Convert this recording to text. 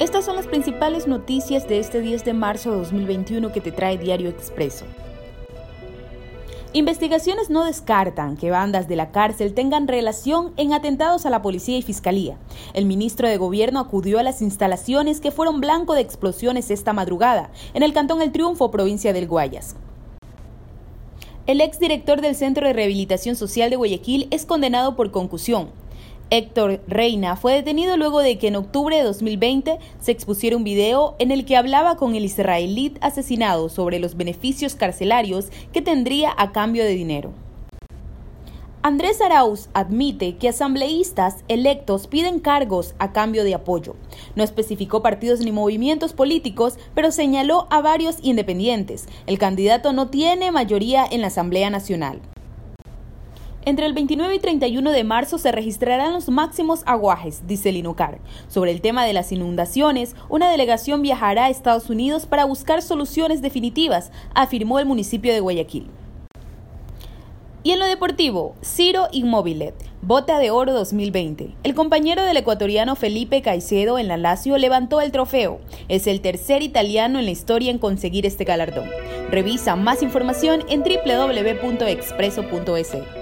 Estas son las principales noticias de este 10 de marzo de 2021 que te trae Diario Expreso. Investigaciones no descartan que bandas de la cárcel tengan relación en atentados a la policía y fiscalía. El ministro de Gobierno acudió a las instalaciones que fueron blanco de explosiones esta madrugada en el Cantón El Triunfo, provincia del Guayas. El exdirector del Centro de Rehabilitación Social de Guayaquil es condenado por concusión. Héctor Reina fue detenido luego de que en octubre de 2020 se expusiera un video en el que hablaba con el israelí asesinado sobre los beneficios carcelarios que tendría a cambio de dinero. Andrés Arauz admite que asambleístas electos piden cargos a cambio de apoyo. No especificó partidos ni movimientos políticos, pero señaló a varios independientes. El candidato no tiene mayoría en la Asamblea Nacional. Entre el 29 y 31 de marzo se registrarán los máximos aguajes, dice el INUCAR. Sobre el tema de las inundaciones, una delegación viajará a Estados Unidos para buscar soluciones definitivas, afirmó el municipio de Guayaquil. Y en lo deportivo, Ciro Inmóvilet, Bota de Oro 2020. El compañero del ecuatoriano Felipe Caicedo en la Lazio levantó el trofeo. Es el tercer italiano en la historia en conseguir este galardón. Revisa más información en www.expreso.es.